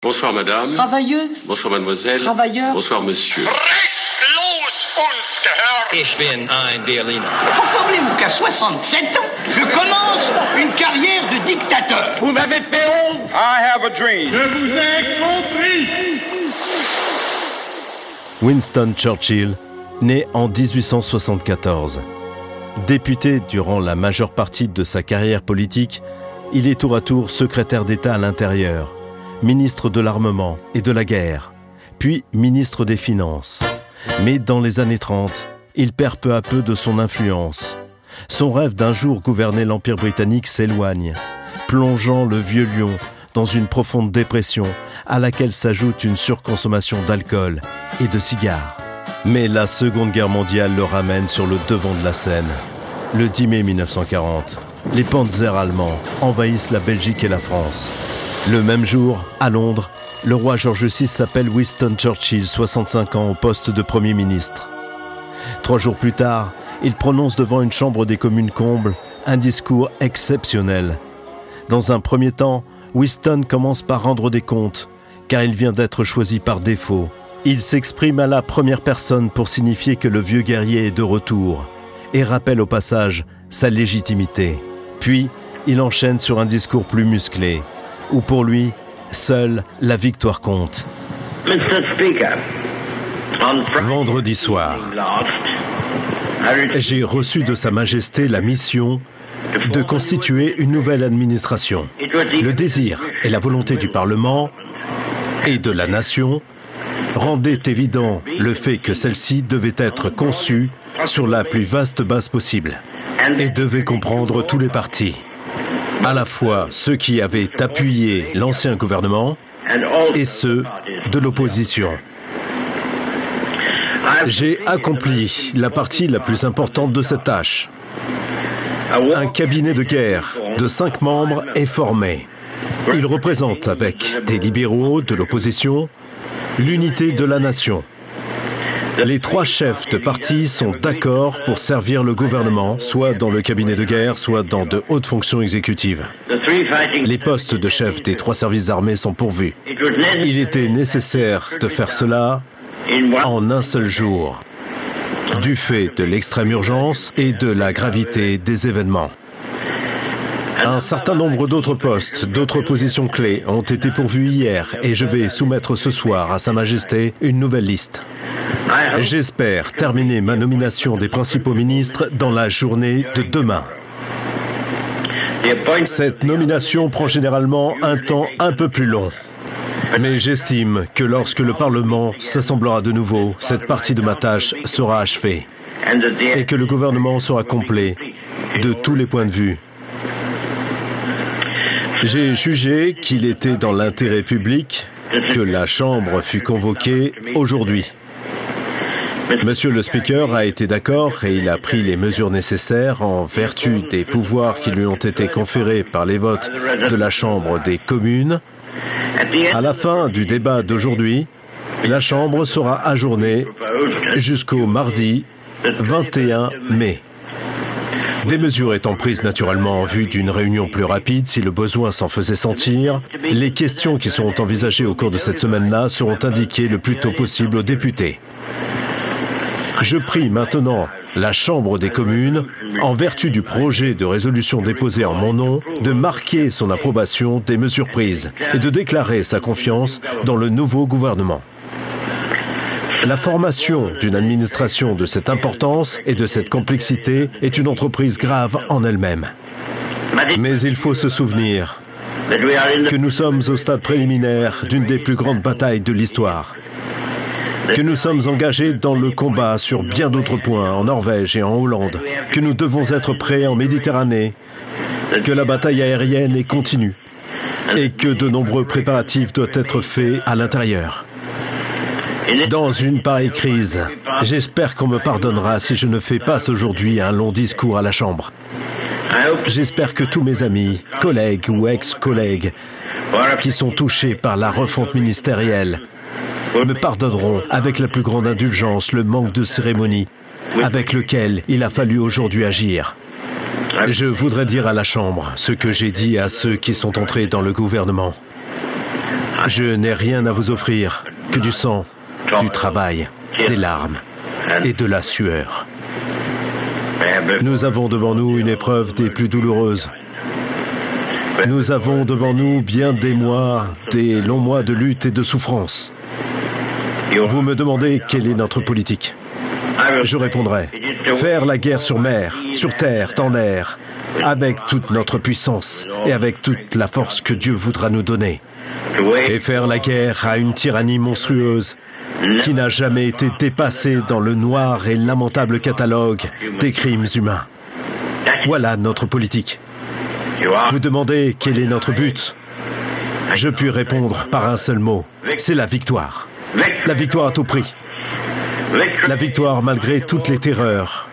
Bonsoir madame. Travailleuse. Bonsoir mademoiselle. Travailleur. Bonsoir monsieur. Ich bin ein Berliner. Pourquoi voulez-vous qu'à 67 ans, je commence une carrière de dictateur? Vous m'avez fait honte I have a dream. Je vous ai compris Winston Churchill, né en 1874. Député durant la majeure partie de sa carrière politique, il est tour à tour secrétaire d'État à l'intérieur, ministre de l'armement et de la guerre, puis ministre des Finances. Mais dans les années 30, il perd peu à peu de son influence. Son rêve d'un jour gouverner l'Empire britannique s'éloigne, plongeant le vieux lion dans une profonde dépression à laquelle s'ajoute une surconsommation d'alcool et de cigares. Mais la Seconde Guerre mondiale le ramène sur le devant de la scène. Le 10 mai 1940, les panzers allemands envahissent la Belgique et la France. Le même jour, à Londres, le roi George VI s'appelle Winston Churchill, 65 ans, au poste de Premier ministre. Trois jours plus tard, il prononce devant une chambre des communes combles un discours exceptionnel. Dans un premier temps, Winston commence par rendre des comptes, car il vient d'être choisi par défaut. Il s'exprime à la première personne pour signifier que le vieux guerrier est de retour, et rappelle au passage sa légitimité. Puis, il enchaîne sur un discours plus musclé, où pour lui, seule la victoire compte. Vendredi soir, j'ai reçu de Sa Majesté la mission de constituer une nouvelle administration. Le désir et la volonté du Parlement et de la nation rendaient évident le fait que celle-ci devait être conçue sur la plus vaste base possible et devait comprendre tous les partis, à la fois ceux qui avaient appuyé l'ancien gouvernement et ceux de l'opposition. J'ai accompli la partie la plus importante de cette tâche. Un cabinet de guerre de cinq membres est formé. Il représente, avec des libéraux de l'opposition, l'unité de la nation. Les trois chefs de parti sont d'accord pour servir le gouvernement, soit dans le cabinet de guerre, soit dans de hautes fonctions exécutives. Les postes de chef des trois services armés sont pourvus. Il était nécessaire de faire cela en un seul jour, du fait de l'extrême urgence et de la gravité des événements. Un certain nombre d'autres postes, d'autres positions clés ont été pourvus hier et je vais soumettre ce soir à Sa Majesté une nouvelle liste. J'espère terminer ma nomination des principaux ministres dans la journée de demain. Cette nomination prend généralement un temps un peu plus long. Mais j'estime que lorsque le Parlement s'assemblera de nouveau, cette partie de ma tâche sera achevée et que le gouvernement sera complet de tous les points de vue. J'ai jugé qu'il était dans l'intérêt public que la Chambre fût convoquée aujourd'hui. Monsieur le Speaker a été d'accord et il a pris les mesures nécessaires en vertu des pouvoirs qui lui ont été conférés par les votes de la Chambre des communes. À la fin du débat d'aujourd'hui, la Chambre sera ajournée jusqu'au mardi 21 mai. Des mesures étant prises naturellement en vue d'une réunion plus rapide si le besoin s'en faisait sentir, les questions qui seront envisagées au cours de cette semaine-là seront indiquées le plus tôt possible aux députés. Je prie maintenant la Chambre des communes, en vertu du projet de résolution déposé en mon nom, de marquer son approbation des mesures prises et de déclarer sa confiance dans le nouveau gouvernement. La formation d'une administration de cette importance et de cette complexité est une entreprise grave en elle-même. Mais il faut se souvenir que nous sommes au stade préliminaire d'une des plus grandes batailles de l'histoire que nous sommes engagés dans le combat sur bien d'autres points, en Norvège et en Hollande, que nous devons être prêts en Méditerranée, que la bataille aérienne est continue et que de nombreux préparatifs doivent être faits à l'intérieur. Dans une pareille crise, j'espère qu'on me pardonnera si je ne fais pas aujourd'hui un long discours à la Chambre. J'espère que tous mes amis, collègues ou ex-collègues qui sont touchés par la refonte ministérielle me pardonneront avec la plus grande indulgence le manque de cérémonie avec lequel il a fallu aujourd'hui agir. Je voudrais dire à la Chambre ce que j'ai dit à ceux qui sont entrés dans le gouvernement. Je n'ai rien à vous offrir que du sang, du travail, des larmes et de la sueur. Nous avons devant nous une épreuve des plus douloureuses. Nous avons devant nous bien des mois, des longs mois de lutte et de souffrance. Vous me demandez quelle est notre politique. Je répondrai, faire la guerre sur mer, sur terre, en air, avec toute notre puissance et avec toute la force que Dieu voudra nous donner. Et faire la guerre à une tyrannie monstrueuse qui n'a jamais été dépassée dans le noir et lamentable catalogue des crimes humains. Voilà notre politique. Vous demandez quel est notre but Je puis répondre par un seul mot. C'est la victoire. La victoire à tout prix. La victoire malgré toutes les terreurs.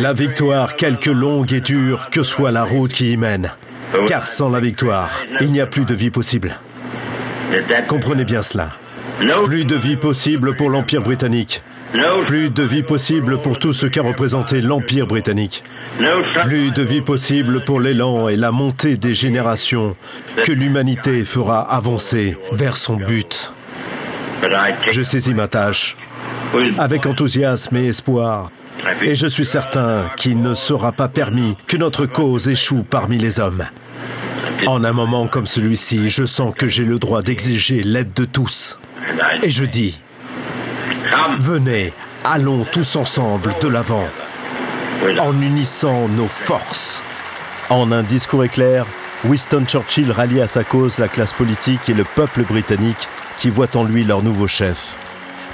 La victoire, quelque longue et dure que soit la route qui y mène. Car sans la victoire, il n'y a plus de vie possible. Comprenez bien cela. Plus de vie possible pour l'Empire britannique. Plus de vie possible pour tout ce qu'a représenté l'Empire britannique. Plus de vie possible pour l'élan et la montée des générations que l'humanité fera avancer vers son but. Je saisis ma tâche avec enthousiasme et espoir. Et je suis certain qu'il ne sera pas permis que notre cause échoue parmi les hommes. En un moment comme celui-ci, je sens que j'ai le droit d'exiger l'aide de tous. Et je dis, venez, allons tous ensemble de l'avant, en unissant nos forces. En un discours éclair, Winston Churchill rallie à sa cause la classe politique et le peuple britannique qui voit en lui leur nouveau chef.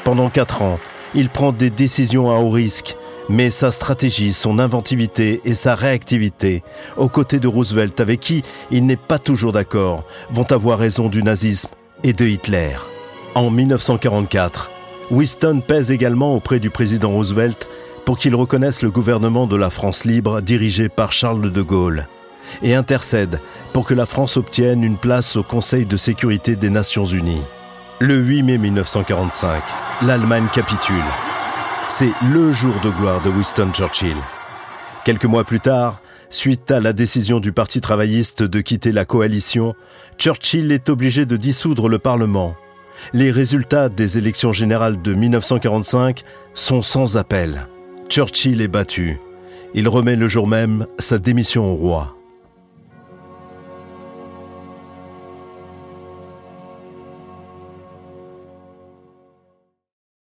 Pendant quatre ans, il prend des décisions à haut risque, mais sa stratégie, son inventivité et sa réactivité, aux côtés de Roosevelt avec qui il n'est pas toujours d'accord, vont avoir raison du nazisme et de Hitler. En 1944, Winston pèse également auprès du président Roosevelt pour qu'il reconnaisse le gouvernement de la France libre dirigé par Charles de Gaulle et intercède pour que la France obtienne une place au Conseil de sécurité des Nations Unies. Le 8 mai 1945, l'Allemagne capitule. C'est le jour de gloire de Winston Churchill. Quelques mois plus tard, suite à la décision du Parti travailliste de quitter la coalition, Churchill est obligé de dissoudre le Parlement. Les résultats des élections générales de 1945 sont sans appel. Churchill est battu. Il remet le jour même sa démission au roi.